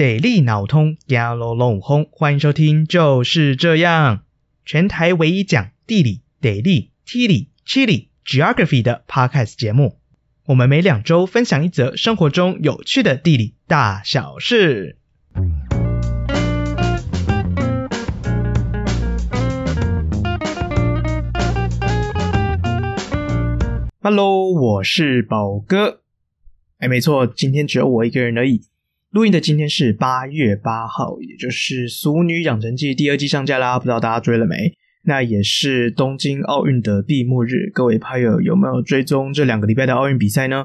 地理脑通，压啰啰轰！欢迎收听，就是这样，全台唯一讲地理、地理、地理、地理、geography 的 podcast 节目。我们每两周分享一则生活中有趣的地理大小事。Hello，我是宝哥。哎，没错，今天只有我一个人而已。录音的今天是八月八号，也就是《俗女养成记》第二季上架啦，不知道大家追了没？那也是东京奥运的闭幕日，各位拍友有没有追踪这两个礼拜的奥运比赛呢？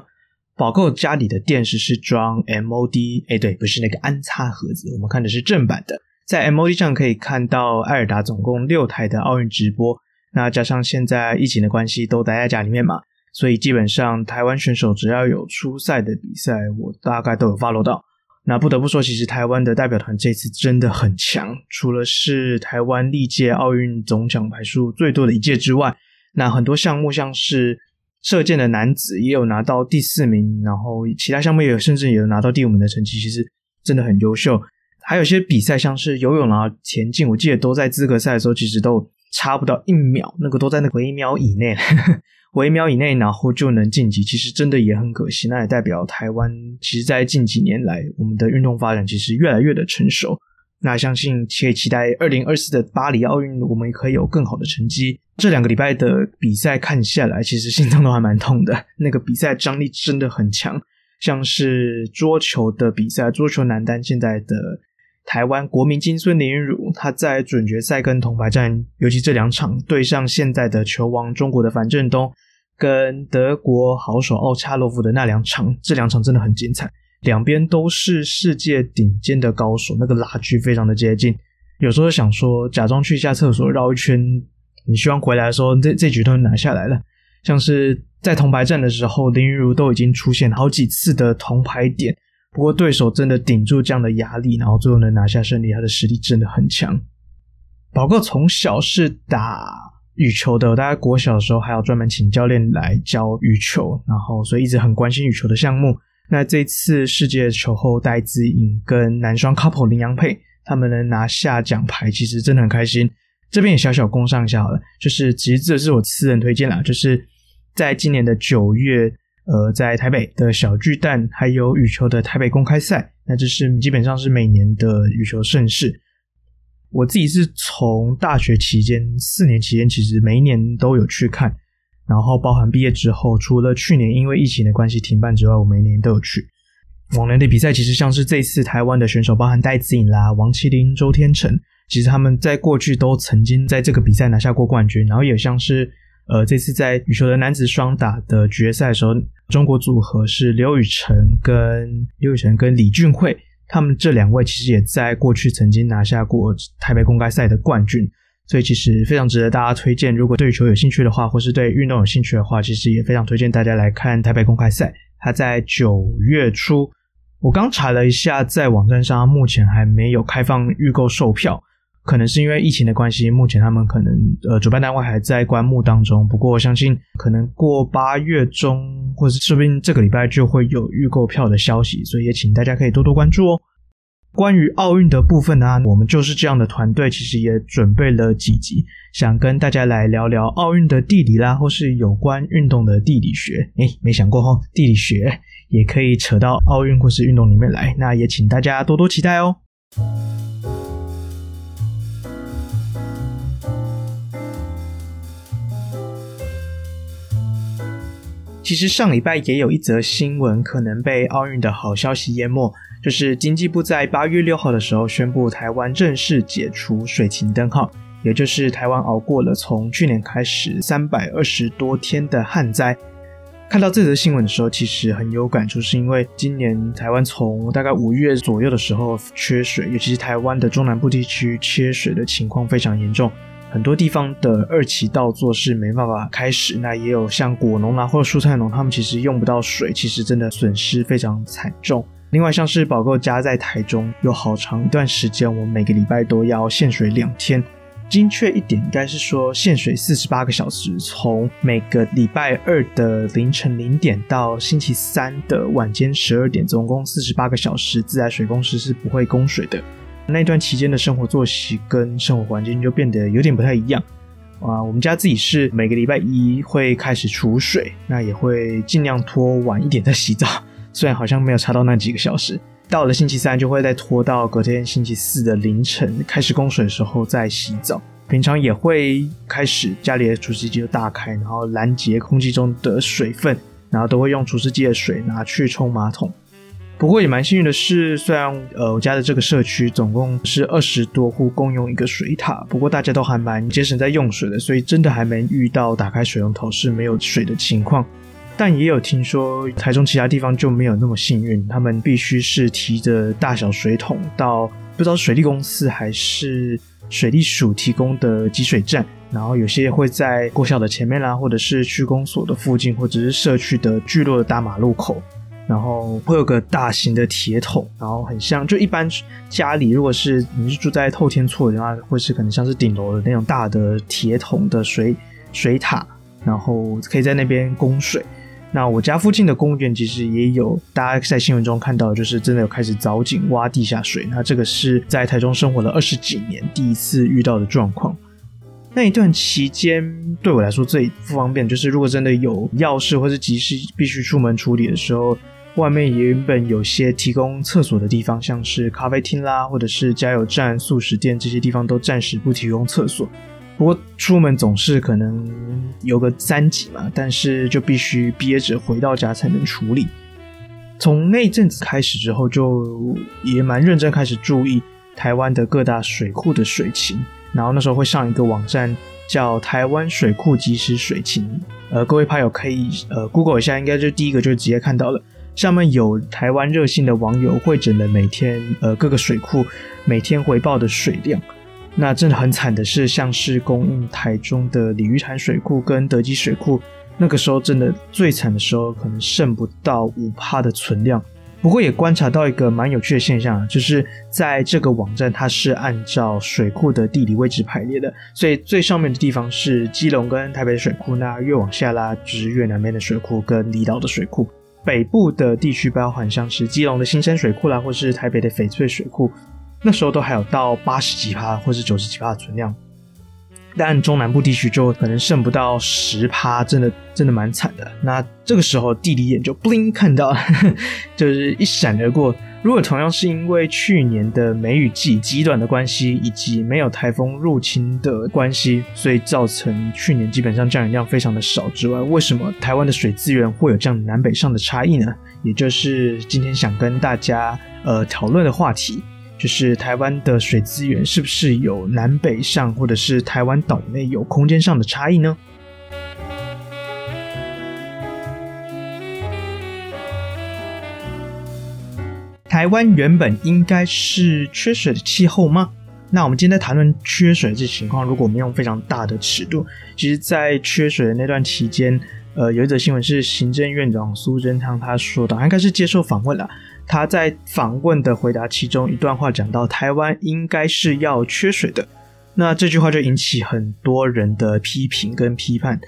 宝购家里的电视是装 MOD，哎，对，不是那个安插盒子，我们看的是正版的，在 MOD 上可以看到艾尔达总共六台的奥运直播，那加上现在疫情的关系，都待在家里面嘛，所以基本上台湾选手只要有出赛的比赛，我大概都有 follow 到。那不得不说，其实台湾的代表团这次真的很强。除了是台湾历届奥运总奖牌数最多的一届之外，那很多项目像是射箭的男子也有拿到第四名，然后其他项目也有甚至也有拿到第五名的成绩，其实真的很优秀。还有些比赛像是游泳啊、田径，我记得都在资格赛的时候其实都差不到一秒，那个都在那个微秒以内。微秒以内，然后就能晋级，其实真的也很可惜。那也代表台湾，其实，在近几年来，我们的运动发展其实越来越的成熟。那相信可以期待二零二四的巴黎奥运，我们也可以有更好的成绩。这两个礼拜的比赛看下来，其实心脏都还蛮痛的。那个比赛张力真的很强，像是桌球的比赛，桌球男单现在的。台湾国民金孙林昀儒，他在准决赛跟铜牌战，尤其这两场对上现在的球王中国的樊振东，跟德国好手奥恰洛夫的那两场，这两场真的很精彩，两边都是世界顶尖的高手，那个拉锯非常的接近。有时候想说，假装去一下厕所绕一圈，你希望回来的时候，这这局都能拿下来了。像是在铜牌战的时候，林昀儒都已经出现好几次的铜牌点。不过对手真的顶住这样的压力，然后最后能拿下胜利，他的实力真的很强。宝哥从小是打羽球的，大概国小的时候还要专门请教练来教羽球，然后所以一直很关心羽球的项目。那这次世界球后戴资颖跟男双 couple 林洋配，他们能拿下奖牌，其实真的很开心。这边也小小工商一下好了，就是其实这是我私人推荐啦，就是在今年的九月。呃，在台北的小巨蛋还有羽球的台北公开赛，那这是基本上是每年的羽球盛事。我自己是从大学期间四年期间，其实每一年都有去看，然后包含毕业之后，除了去年因为疫情的关系停办之外，我每年都有去。往年的比赛其实像是这次台湾的选手，包含戴资颖啦、王齐麟、周天成，其实他们在过去都曾经在这个比赛拿下过冠军，然后也像是。呃，这次在羽球的男子双打的决赛的时候，中国组合是刘雨辰跟刘雨辰跟李俊慧，他们这两位其实也在过去曾经拿下过台北公开赛的冠军，所以其实非常值得大家推荐。如果对球有兴趣的话，或是对运动有兴趣的话，其实也非常推荐大家来看台北公开赛。它在九月初，我刚查了一下，在网站上目前还没有开放预购售票。可能是因为疫情的关系，目前他们可能呃主办单位还在观望当中。不过我相信，可能过八月中，或者是说不定这个礼拜就会有预购票的消息，所以也请大家可以多多关注哦。关于奥运的部分呢，我们就是这样的团队，其实也准备了几集，想跟大家来聊聊奥运的地理啦，或是有关运动的地理学。诶，没想过哈，地理学也可以扯到奥运或是运动里面来，那也请大家多多期待哦。其实上礼拜也有一则新闻可能被奥运的好消息淹没，就是经济部在八月六号的时候宣布，台湾正式解除水情灯号，也就是台湾熬过了从去年开始三百二十多天的旱灾。看到这则新闻的时候，其实很有感触，是因为今年台湾从大概五月左右的时候缺水，尤其是台湾的中南部地区缺水的情况非常严重。很多地方的二期稻作是没办法开始，那也有像果农啊或者蔬菜农，他们其实用不到水，其实真的损失非常惨重。另外，像是宝购家在台中，有好长一段时间，我每个礼拜都要限水两天。精确一点，应该是说限水四十八个小时，从每个礼拜二的凌晨零点到星期三的晚间十二点，总共四十八个小时，自来水公司是不会供水的。那段期间的生活作息跟生活环境就变得有点不太一样啊。我们家自己是每个礼拜一会开始储水，那也会尽量拖晚一点再洗澡，虽然好像没有差到那几个小时。到了星期三就会再拖到隔天星期四的凌晨开始供水的时候再洗澡。平常也会开始家里的除湿机就打开，然后拦截空气中的水分，然后都会用除湿机的水拿去冲马桶。不过也蛮幸运的是，虽然呃我家的这个社区总共是二十多户共用一个水塔，不过大家都还蛮节省在用水的，所以真的还没遇到打开水龙头是没有水的情况。但也有听说，台中其他地方就没有那么幸运，他们必须是提着大小水桶到不知道水利公司还是水利署提供的集水站，然后有些会在国小的前面啦，或者是区公所的附近，或者是社区的聚落的大马路口，然后会有个大型的铁桶，然后很像就一般家里如果是你是住在透天厝的话，会是可能像是顶楼的那种大的铁桶的水水塔，然后可以在那边供水。那我家附近的公园其实也有，大家在新闻中看到，就是真的有开始凿井挖地下水。那这个是在台中生活了二十几年第一次遇到的状况。那一段期间对我来说最不方便，就是如果真的有要事或是急事必须出门处理的时候，外面原本有些提供厕所的地方，像是咖啡厅啦，或者是加油站、速食店这些地方都暂时不提供厕所。不过出门总是可能有个三急嘛，但是就必须憋着回到家才能处理。从那阵子开始之后，就也蛮认真开始注意台湾的各大水库的水情，然后那时候会上一个网站叫台湾水库即时水情，呃，各位朋友可以呃 Google 一下，应该就第一个就直接看到了，上面有台湾热心的网友汇整了每天呃各个水库每天回报的水量。那真的很惨的是，像是供应台中的鲤鱼潭水库跟德基水库，那个时候真的最惨的时候，可能剩不到五趴的存量。不过也观察到一个蛮有趣的现象，就是在这个网站，它是按照水库的地理位置排列的，所以最上面的地方是基隆跟台北的水库，那越往下拉就是越南边的水库跟离岛的水库。北部的地区包含像是基隆的新生水库啦，或是台北的翡翠水库。那时候都还有到八十几趴或是九十几趴的存量，但中南部地区就可能剩不到十趴，真的真的蛮惨的。那这个时候地理眼就 bling 看到，就是一闪而过。如果同样是因为去年的梅雨季极短的关系，以及没有台风入侵的关系，所以造成去年基本上降雨量非常的少之外，为什么台湾的水资源会有这样南北上的差异呢？也就是今天想跟大家呃讨论的话题。就是台湾的水资源是不是有南北上，或者是台湾岛内有空间上的差异呢？台湾原本应该是缺水的气候吗？那我们今天在谈论缺水这情况，如果我们用非常大的尺度，其实，在缺水的那段期间，呃，有一则新闻是行政院长苏贞昌他说的，应该是接受访问了。他在访问的回答其中一段话讲到，台湾应该是要缺水的，那这句话就引起很多人的批评跟批判。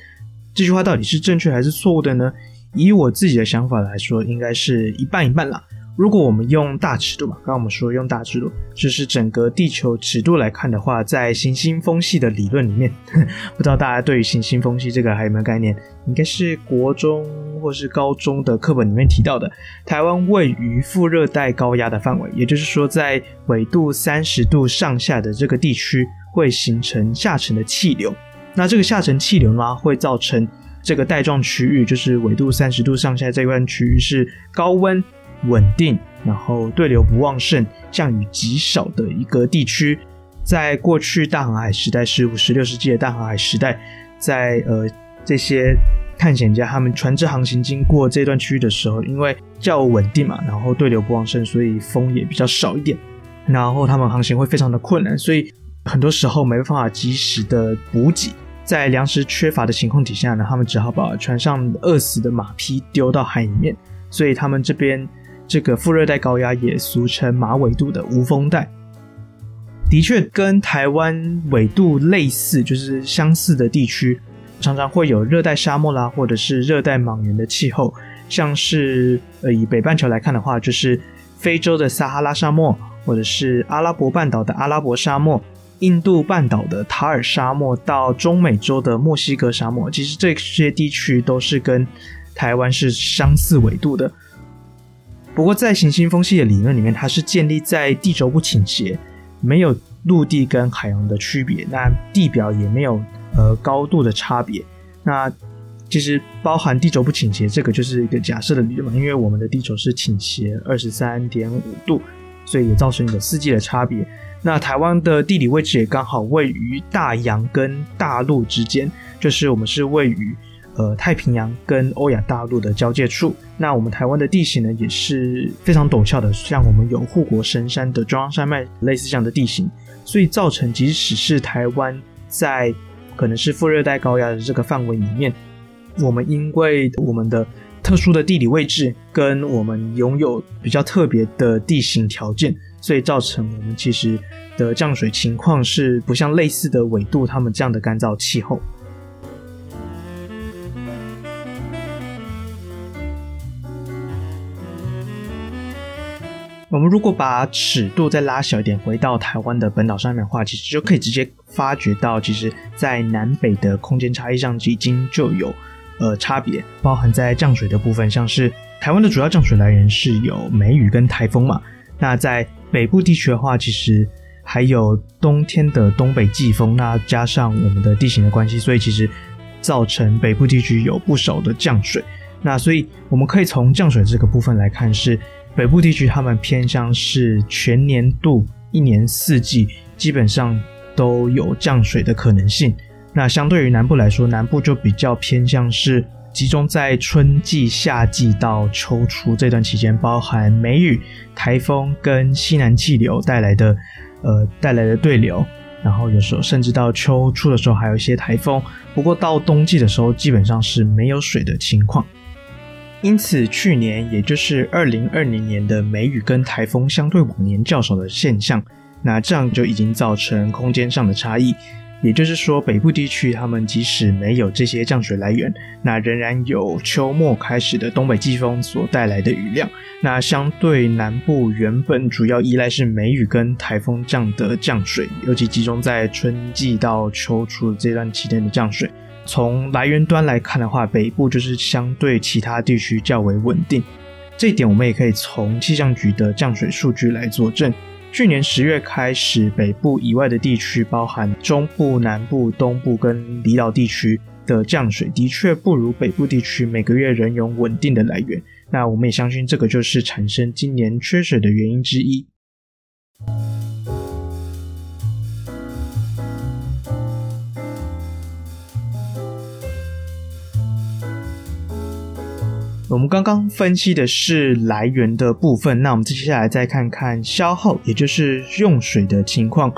这句话到底是正确还是错误的呢？以我自己的想法来说，应该是一半一半了。如果我们用大尺度嘛，刚刚我们说用大尺度，就是整个地球尺度来看的话，在行星风系的理论里面，不知道大家对于行星风系这个还有没有概念？应该是国中或是高中的课本里面提到的。台湾位于副热带高压的范围，也就是说，在纬度三十度上下的这个地区会形成下沉的气流。那这个下沉气流呢，会造成这个带状区域，就是纬度三十度上下这一块区域是高温。稳定，然后对流不旺盛，降雨极少的一个地区，在过去大航海时代，十五、十六世纪的大航海时代，在呃这些探险家他们船只航行经过这段区域的时候，因为较稳定嘛，然后对流不旺盛，所以风也比较少一点，然后他们航行会非常的困难，所以很多时候没办法及时的补给，在粮食缺乏的情况底下呢，他们只好把船上饿死的马匹丢到海里面，所以他们这边。这个副热带高压也俗称马纬度的无风带。的确跟台湾纬度类似，就是相似的地区，常常会有热带沙漠啦，或者是热带莽原的气候。像是呃，以北半球来看的话，就是非洲的撒哈拉沙漠，或者是阿拉伯半岛的阿拉伯沙漠。印度半岛的塔尔沙漠到中美洲的墨西哥沙漠，其实这些地区都是跟台湾是相似纬度的。不过在行星风系的理论里面，它是建立在地轴不倾斜，没有陆地跟海洋的区别，那地表也没有呃高度的差别。那其实包含地轴不倾斜，这个就是一个假设的理论嘛，因为我们的地轴是倾斜二十三点五度，所以也造成有四季的差别。那台湾的地理位置也刚好位于大洋跟大陆之间，就是我们是位于呃太平洋跟欧亚大陆的交界处。那我们台湾的地形呢也是非常陡峭的，像我们有护国神山的中央山脉类似这样的地形，所以造成即使是台湾在可能是副热带高压的这个范围里面，我们因为我们的特殊的地理位置跟我们拥有比较特别的地形条件。所以造成我们其实的降水情况是不像类似的纬度，他们这样的干燥气候。我们如果把尺度再拉小一点，回到台湾的本岛上面的话，其实就可以直接发觉到，其实，在南北的空间差异上已经就有呃差别，包含在降水的部分，像是台湾的主要降水来源是有梅雨跟台风嘛，那在北部地区的话，其实还有冬天的东北季风，那加上我们的地形的关系，所以其实造成北部地区有不少的降水。那所以我们可以从降水这个部分来看，是北部地区他们偏向是全年度一年四季基本上都有降水的可能性。那相对于南部来说，南部就比较偏向是。集中在春季、夏季到秋初这段期间，包含梅雨、台风跟西南气流带来的呃带来的对流，然后有时候甚至到秋初的时候还有一些台风。不过到冬季的时候，基本上是没有水的情况。因此，去年也就是二零二零年的梅雨跟台风相对往年较少的现象，那这样就已经造成空间上的差异。也就是说，北部地区他们即使没有这些降水来源，那仍然有秋末开始的东北季风所带来的雨量。那相对南部原本主要依赖是梅雨跟台风这样的降水，尤其集中在春季到秋初这段期间的降水。从来源端来看的话，北部就是相对其他地区较为稳定。这一点我们也可以从气象局的降水数据来佐证。去年十月开始，北部以外的地区，包含中部、南部、东部跟离岛地区的降水，的确不如北部地区每个月仍有稳定的来源。那我们也相信，这个就是产生今年缺水的原因之一。我们刚刚分析的是来源的部分，那我们接下来再看看消耗，也就是用水的情况。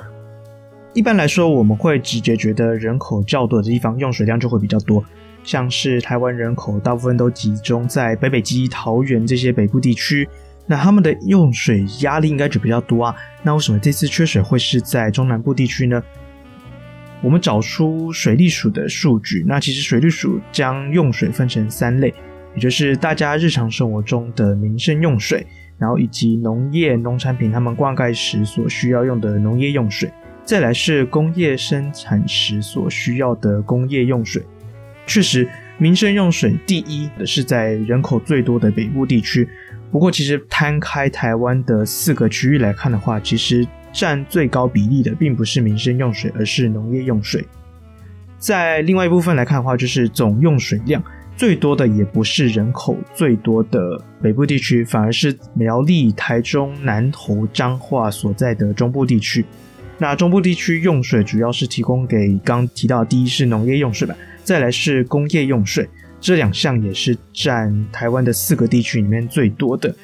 一般来说，我们会直接觉得人口较多的地方用水量就会比较多，像是台湾人口大部分都集中在北北基、桃园这些北部地区，那他们的用水压力应该就比较多啊。那为什么这次缺水会是在中南部地区呢？我们找出水利署的数据，那其实水利署将用水分成三类。也就是大家日常生活中的民生用水，然后以及农业农产品他们灌溉时所需要用的农业用水，再来是工业生产时所需要的工业用水。确实，民生用水第一的是在人口最多的北部地区。不过，其实摊开台湾的四个区域来看的话，其实占最高比例的并不是民生用水，而是农业用水。在另外一部分来看的话，就是总用水量。最多的也不是人口最多的北部地区，反而是苗栗、台中、南投、彰化所在的中部地区。那中部地区用水主要是提供给刚提到第一是农业用水吧，再来是工业用水，这两项也是占台湾的四个地区里面最多的。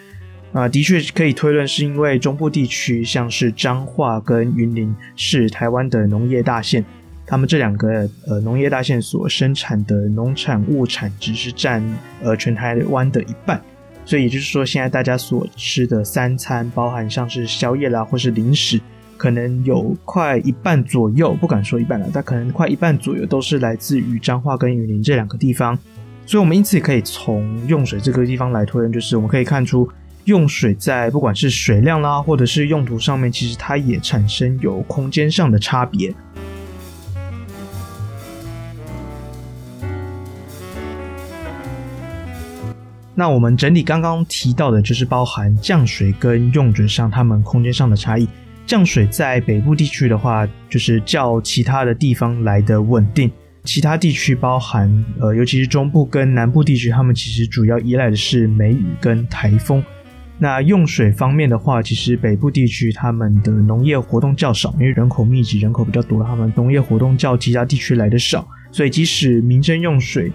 啊，的确可以推论是因为中部地区像是彰化跟云林是台湾的农业大县。他们这两个呃农业大县所生产的农产物产值是占呃全台湾的一半，所以也就是说，现在大家所吃的三餐，包含像是宵夜啦或是零食，可能有快一半左右，不敢说一半了，但可能快一半左右都是来自于彰化跟云林这两个地方。所以，我们因此也可以从用水这个地方来推论，就是我们可以看出，用水在不管是水量啦，或者是用途上面，其实它也产生有空间上的差别。那我们整理刚刚提到的，就是包含降水跟用水上它们空间上的差异。降水在北部地区的话，就是较其他的地方来的稳定。其他地区包含呃，尤其是中部跟南部地区，他们其实主要依赖的是梅雨跟台风。那用水方面的话，其实北部地区他们的农业活动较少，因为人口密集，人口比较多，他们农业活动较其他地区来的少，所以即使民生用水。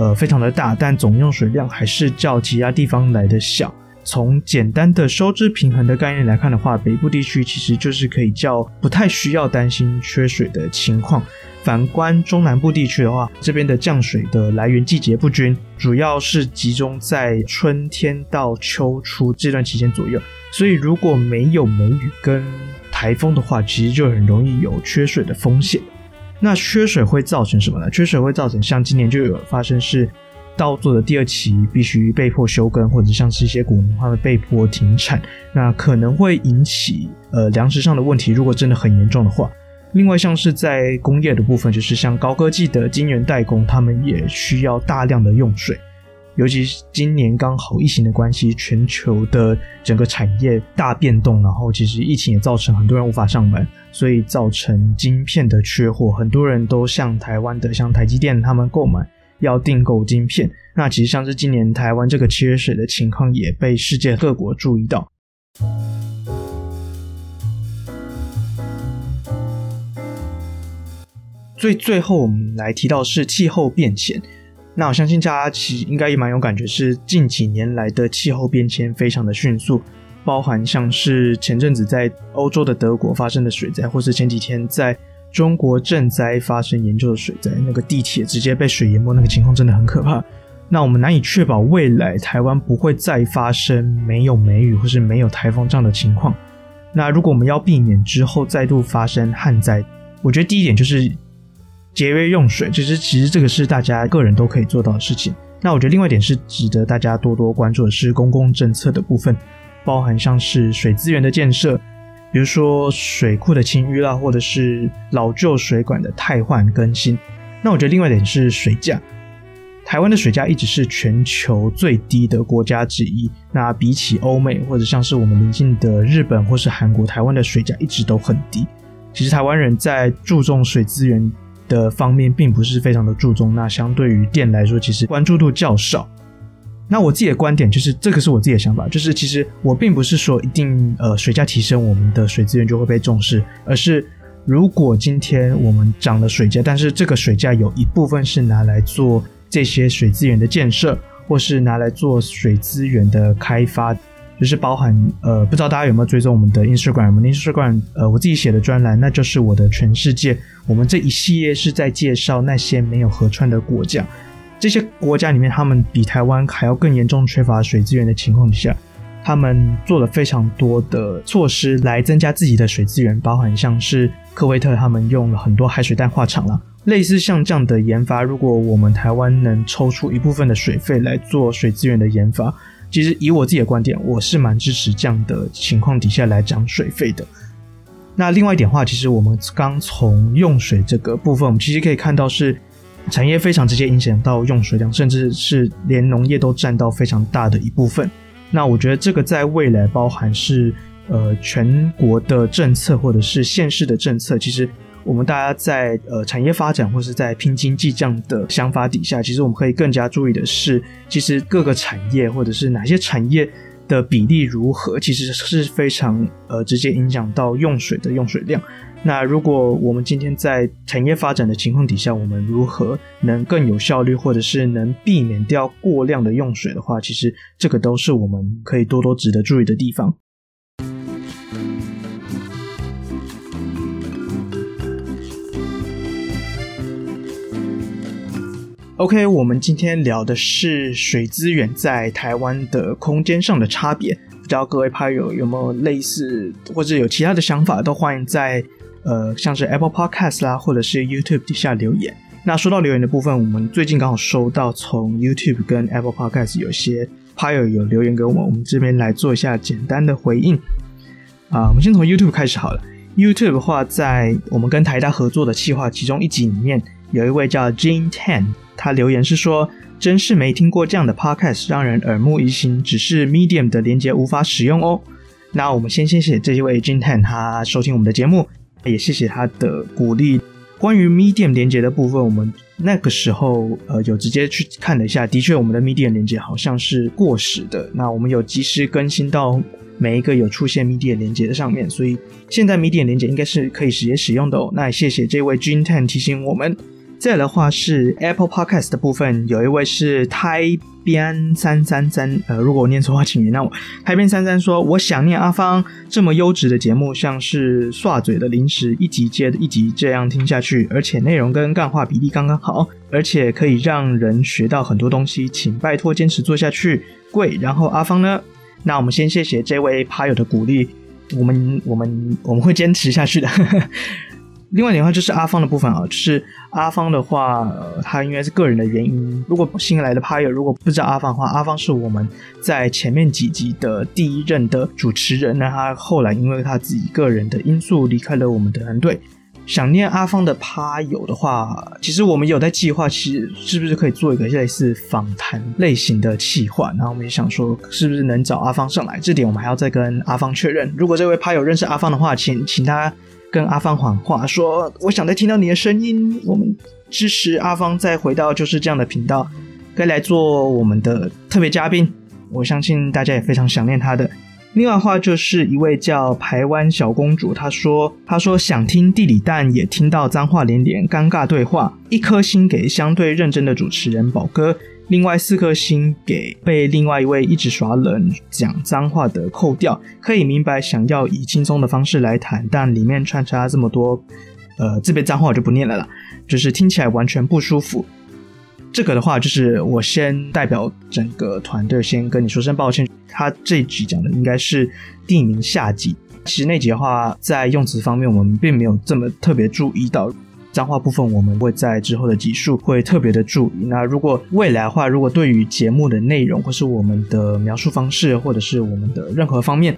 呃，非常的大，但总用水量还是较其他地方来的小。从简单的收支平衡的概念来看的话，北部地区其实就是可以较不太需要担心缺水的情况。反观中南部地区的话，这边的降水的来源季节不均，主要是集中在春天到秋初这段期间左右。所以如果没有梅雨跟台风的话，其实就很容易有缺水的风险。那缺水会造成什么呢？缺水会造成像今年就有发生是稻作的第二期必须被迫休耕，或者像是一些谷农他们被迫停产，那可能会引起呃粮食上的问题。如果真的很严重的话，另外像是在工业的部分，就是像高科技的晶圆代工，他们也需要大量的用水。尤其是今年刚好疫情的关系，全球的整个产业大变动，然后其实疫情也造成很多人无法上班，所以造成晶片的缺货，很多人都向台湾的像台积电他们购买，要订购晶片。那其实像是今年台湾这个缺水的情况，也被世界各国注意到。所以最后我们来提到是气候变迁。那我相信大家其实应该也蛮有感觉，是近几年来的气候变迁非常的迅速，包含像是前阵子在欧洲的德国发生的水灾，或是前几天在中国赈灾发生严重的水灾，那个地铁直接被水淹没，那个情况真的很可怕。那我们难以确保未来台湾不会再发生没有梅雨或是没有台风这样的情况。那如果我们要避免之后再度发生旱灾，我觉得第一点就是。节约用水，其实其实这个是大家个人都可以做到的事情。那我觉得另外一点是值得大家多多关注的是公共政策的部分，包含像是水资源的建设，比如说水库的清淤啦，或者是老旧水管的汰换更新。那我觉得另外一点是水价，台湾的水价一直是全球最低的国家之一。那比起欧美或者像是我们邻近的日本或是韩国，台湾的水价一直都很低。其实台湾人在注重水资源的方面并不是非常的注重，那相对于电来说，其实关注度较少。那我自己的观点就是，这个是我自己的想法，就是其实我并不是说一定呃水价提升，我们的水资源就会被重视，而是如果今天我们涨了水价，但是这个水价有一部分是拿来做这些水资源的建设，或是拿来做水资源的开发。就是包含呃，不知道大家有没有追踪我们的 Instagram？我们的 Instagram 呃，我自己写的专栏，那就是我的全世界。我们这一系列是在介绍那些没有河川的国家，这些国家里面，他们比台湾还要更严重缺乏水资源的情况下，他们做了非常多的措施来增加自己的水资源，包含像是科威特他们用了很多海水淡化厂啦，类似像这样的研发，如果我们台湾能抽出一部分的水费来做水资源的研发。其实以我自己的观点，我是蛮支持这样的情况底下来涨水费的。那另外一点话，其实我们刚从用水这个部分，我们其实可以看到是产业非常直接影响到用水量，甚至是连农业都占到非常大的一部分。那我觉得这个在未来包含是呃全国的政策或者是县市的政策，其实。我们大家在呃产业发展或是在拼经济这样的想法底下，其实我们可以更加注意的是，其实各个产业或者是哪些产业的比例如何，其实是非常呃直接影响到用水的用水量。那如果我们今天在产业发展的情况底下，我们如何能更有效率，或者是能避免掉过量的用水的话，其实这个都是我们可以多多值得注意的地方。OK，我们今天聊的是水资源在台湾的空间上的差别。不知道各位拍友有没有类似或者有其他的想法，都欢迎在呃像是 Apple Podcast 啦，或者是 YouTube 底下留言。那说到留言的部分，我们最近刚好收到从 YouTube 跟 Apple Podcast 有些拍友有留言给我们，我们这边来做一下简单的回应。啊，我们先从 YouTube 开始好了。YouTube 的话，在我们跟台大合作的企划其中一集里面，有一位叫 Jane Tan，他留言是说：“真是没听过这样的 Podcast，让人耳目一新。只是 Medium 的连接无法使用哦。”那我们先谢谢这一位 Jin Tan，他收听我们的节目，也谢谢他的鼓励。关于 Medium 连接的部分，我们那个时候呃有直接去看了一下，的确我们的 Medium 连接好像是过时的。那我们有及时更新到每一个有出现 Medium 连接的上面，所以现在 Medium 连接应该是可以直接使用的哦。那也谢谢这位 Jin Ten 提醒我们。再来的话是 Apple Podcast 的部分，有一位是台边三三三，呃，如果我念错话，请原谅我。台边三三说：“我想念阿方这么优质的节目，像是刷嘴的零食，一集接一集这样听下去，而且内容跟干话比例刚刚好，而且可以让人学到很多东西，请拜托坚持做下去，贵。然后阿方呢？那我们先谢谢这位趴友的鼓励，我们我们我们会坚持下去的。”另外一点的话就是阿方的部分啊，就是阿方的话，他应该是个人的原因，如果新来的趴友如果不知道阿方的话，阿方是我们在前面几集的第一任的主持人，那他后来因为他自己个人的因素离开了我们的团队。想念阿方的趴友的话，其实我们有在计划，其实是不是可以做一个类似访谈类型的企划？然后我们也想说，是不是能找阿方上来？这点我们还要再跟阿方确认。如果这位趴友认识阿方的话，请请他。跟阿芳谎话说：“我想再听到你的声音。”我们支持阿芳再回到就是这样的频道，该来做我们的特别嘉宾。我相信大家也非常想念他的。另外的话，就是一位叫台湾小公主，她说：“她说想听地理，但也听到脏话连连，尴尬对话，一颗心给相对认真的主持人宝哥。”另外四颗星给被另外一位一直耍冷讲脏话的扣掉，可以明白想要以轻松的方式来谈，但里面穿插这么多，呃，这边脏话我就不念了啦，就是听起来完全不舒服。这个的话，就是我先代表整个团队先跟你说声抱歉。他这一集讲的应该是地名下集，其实那集的话在用词方面我们并没有这么特别注意到。脏话部分，我们会在之后的集数会特别的注意。那如果未来的话，如果对于节目的内容，或是我们的描述方式，或者是我们的任何方面，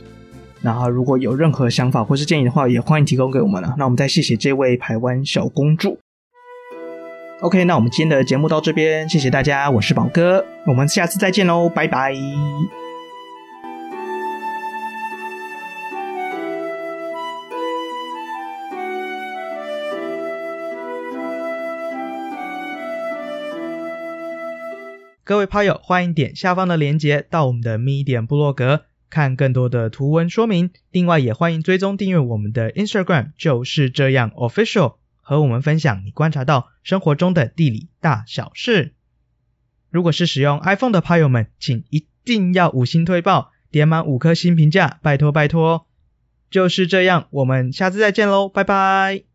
然后如果有任何想法或是建议的话，也欢迎提供给我们了。那我们再谢谢这位台湾小公主。OK，那我们今天的节目到这边，谢谢大家，我是宝哥，我们下次再见喽，拜拜。各位趴友，欢迎点下方的链接到我们的 Medium 部落格看更多的图文说明。另外，也欢迎追踪订阅我们的 Instagram，就是这样 Official，和我们分享你观察到生活中的地理大小事。如果是使用 iPhone 的趴友们，请一定要五星推爆，点满五颗星评价，拜托拜托。就是这样，我们下次再见喽，拜拜。